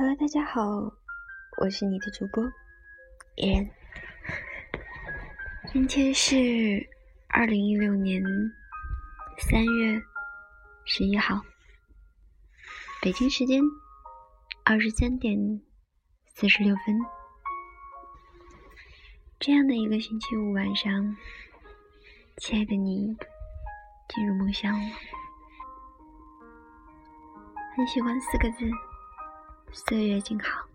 Hello，大家好，我是你的主播伊人。今天是二零一六年三月十一号，北京时间二十三点四十六分。这样的一个星期五晚上，亲爱的你进入梦乡了。很喜欢四个字。岁月静好，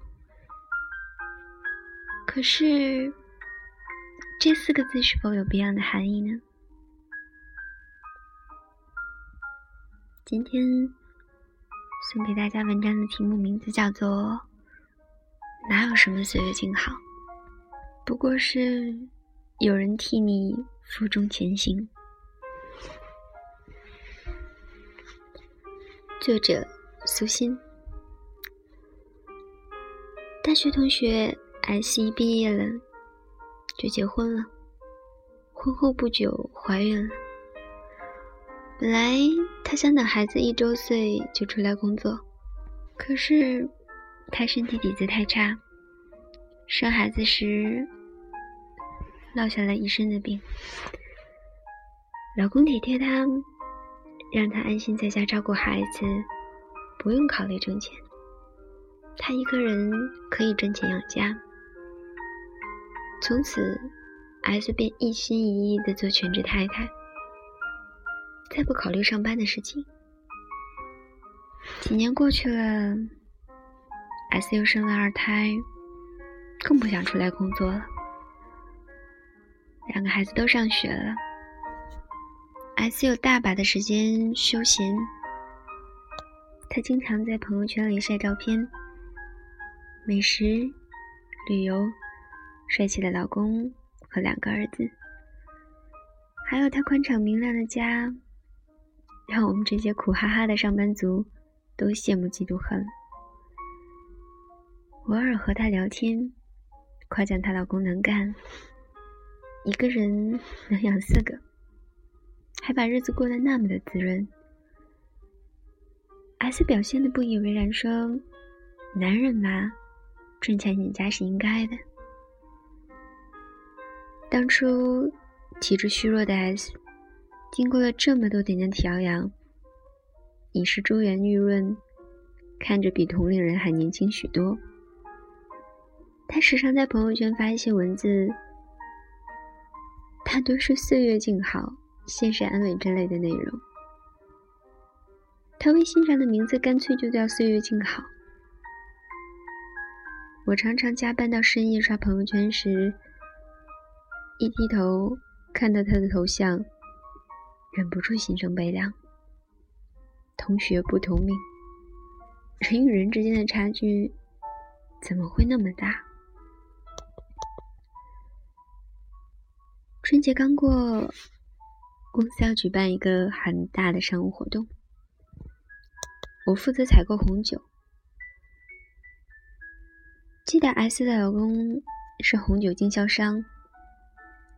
可是这四个字是否有别样的含义呢？今天送给大家文章的题目名字叫做《哪有什么岁月静好》，不过是有人替你负重前行。作者：苏欣。大学同学 S 一毕业了，就结婚了。婚后不久怀孕了。本来她想等孩子一周岁就出来工作，可是她身体底子太差，生孩子时落下了一身的病。老公体贴她，让她安心在家照顾孩子，不用考虑挣钱。她一个人可以挣钱养家，从此，S 便一心一意的做全职太太，再不考虑上班的事情。几年过去了，S 又生了二胎，更不想出来工作了。两个孩子都上学了，S 有大把的时间休闲，她经常在朋友圈里晒照片。美食、旅游、帅气的老公和两个儿子，还有他宽敞明亮的家，让我们这些苦哈哈的上班族都羡慕嫉妒恨。偶尔和她聊天，夸奖她老公能干，一个人能养四个，还把日子过得那么的滋润。S 表现的不以为然，说：“男人嘛。”挣钱养家是应该的。当初体质虚弱的 S，经过了这么多年的调养，已是珠圆玉润，看着比同龄人还年轻许多。他时常在朋友圈发一些文字，大多是岁月静好、现实安稳之类的内容。他微信上的名字干脆就叫岁月静好。我常常加班到深夜刷朋友圈时，一低头看到他的头像，忍不住心生悲凉。同学不同命，人与人之间的差距怎么会那么大？春节刚过，公司要举办一个很大的商务活动，我负责采购红酒。记得 S 的老公是红酒经销商，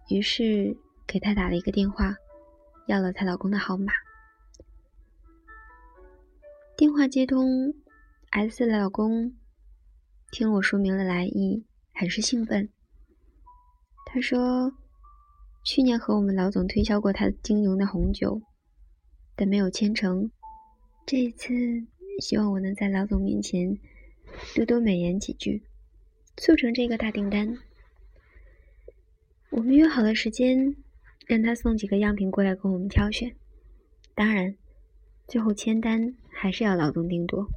于是给她打了一个电话，要了她老公的号码。电话接通，S 的老公听我说明了来意，很是兴奋。他说：“去年和我们老总推销过他经营的红酒，但没有签成。这一次，希望我能在老总面前多多美言几句。”促成这个大订单，我们约好了时间，让他送几个样品过来供我们挑选。当然，最后签单还是要老总定夺。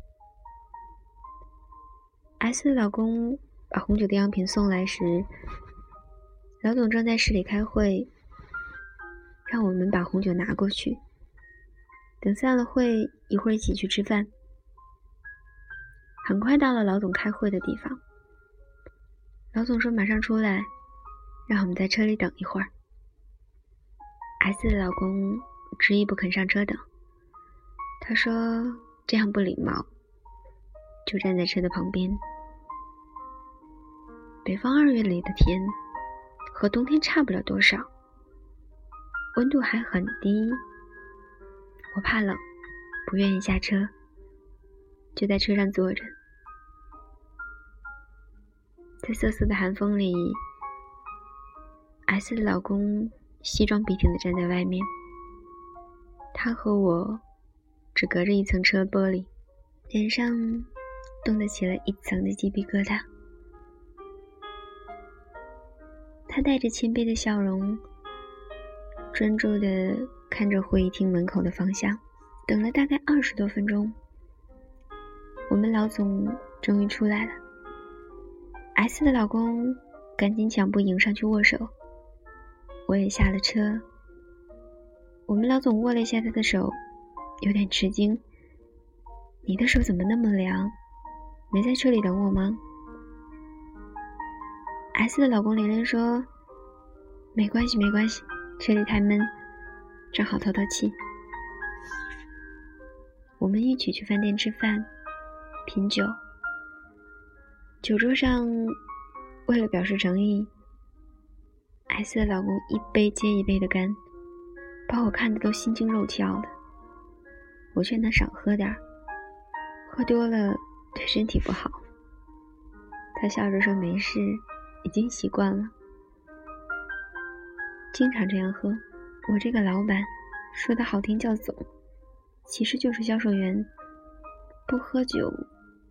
S 的老公把红酒的样品送来时，老总正在市里开会，让我们把红酒拿过去。等散了会，一会儿一起去吃饭。很快到了老总开会的地方。老总说马上出来，让我们在车里等一会儿。S 的老公执意不肯上车等，他说这样不礼貌，就站在车的旁边。北方二月里的天和冬天差不了多少，温度还很低。我怕冷，不愿意下车，就在车上坐着。在瑟瑟的寒风里，S 的老公西装笔挺的站在外面，他和我只隔着一层车玻璃，脸上冻得起了一层的鸡皮疙瘩。他带着谦卑的笑容，专注的看着会议厅门口的方向，等了大概二十多分钟，我们老总终于出来了。S 的老公赶紧抢步迎上去握手，我也下了车。我们老总握了一下他的手，有点吃惊：“你的手怎么那么凉？没在车里等我吗？” S 的老公连连说：“没关系，没关系，车里太闷，正好透透气。”我们一起去饭店吃饭、品酒。酒桌上，为了表示诚意，S 的老公一杯接一杯的干，把我看的都心惊肉跳的。我劝他少喝点儿，喝多了对身体不好。他笑着说：“没事。”已经习惯了，经常这样喝。我这个老板，说的好听叫总，其实就是销售员。不喝酒，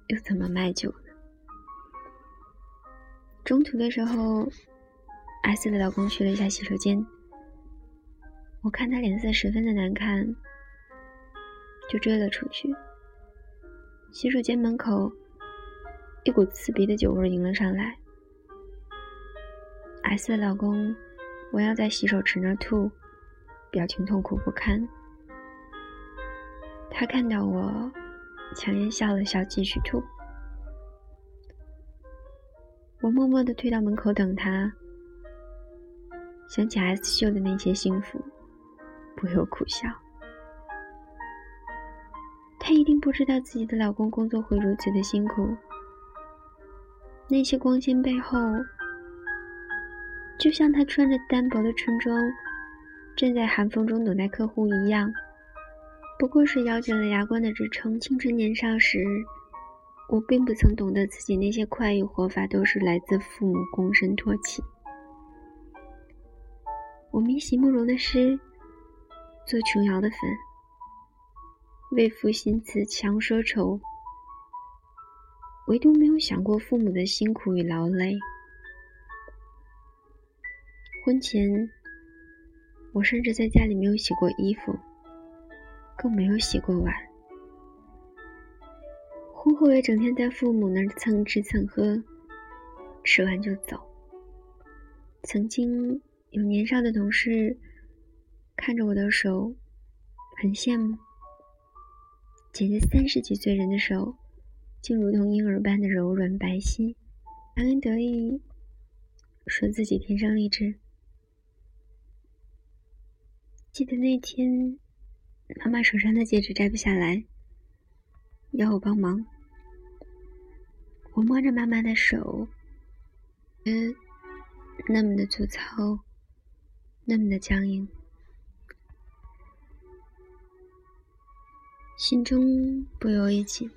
又怎么卖酒呢？中途的时候，S 的老公去了一下洗手间，我看他脸色十分的难看，就追了出去。洗手间门口，一股刺鼻的酒味迎了上来。S 的老公，我要在洗手池那吐，表情痛苦不堪。他看到我，强颜笑了笑，继续吐。我默默地退到门口等他，想起 S 秀的那些幸福，不由苦笑。她一定不知道自己的老公工作会如此的辛苦，那些光鲜背后。就像他穿着单薄的春装，站在寒风中等待客户一样，不过是咬紧了牙关的支撑。青春年少时，我并不曾懂得自己那些快意活法都是来自父母躬身托起。我迷席慕容的诗，做琼瑶的粉，为赋新词强说愁，唯独没有想过父母的辛苦与劳累。婚前，我甚至在家里没有洗过衣服，更没有洗过碗。婚后也整天在父母那儿蹭吃蹭喝，吃完就走。曾经有年少的同事看着我的手，很羡慕，姐姐三十几岁人的手，竟如同婴儿般的柔软白皙，洋洋得意，说自己天生丽质。记得那天，妈妈手上的戒指摘不下来，要我帮忙。我摸着妈妈的手，嗯，那么的粗糙，那么的僵硬，心中不由一紧。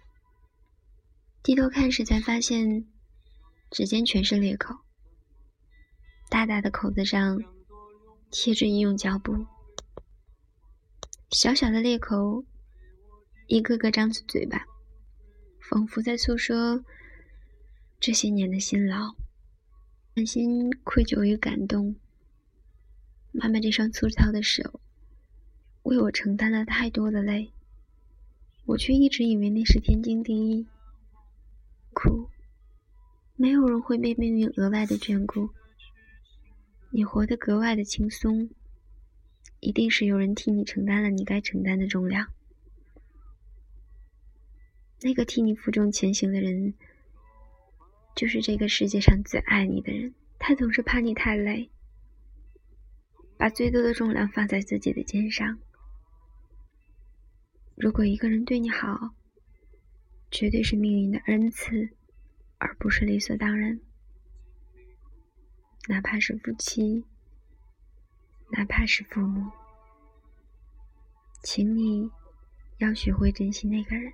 低头看时，才发现指尖全是裂口，大大的口子上贴着医用胶布。小小的裂口，一个个张着嘴巴，仿佛在诉说这些年的辛劳。满心愧疚与感动。妈妈这双粗糙的手，为我承担了太多的累，我却一直以为那是天经地义。苦，没有人会被命运额外的眷顾，你活得格外的轻松。一定是有人替你承担了你该承担的重量。那个替你负重前行的人，就是这个世界上最爱你的人。他总是怕你太累，把最多的重量放在自己的肩上。如果一个人对你好，绝对是命运的恩赐，而不是理所当然。哪怕是夫妻。哪怕是父母，请你要学会珍惜那个人。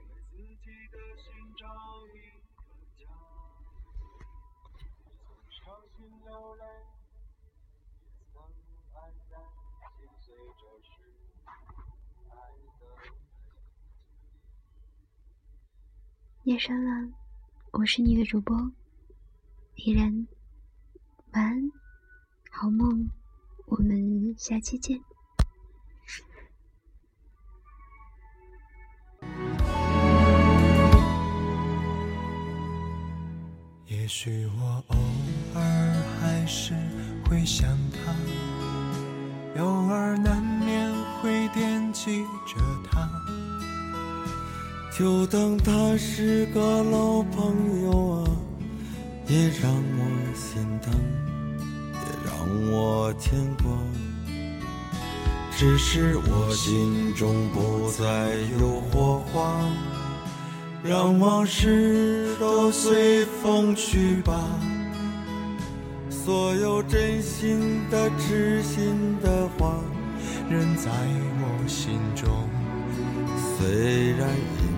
夜深了，我是你的主播依然，晚安，好梦，我们下期见。也许我偶尔还是会想他，偶尔难免会惦记着他。就当他是个老朋友啊，也让我心疼，也让我牵挂。只是我心中不再有火花，让往事都随风去吧。所有真心的、痴心的话，仍在我心中，虽然已。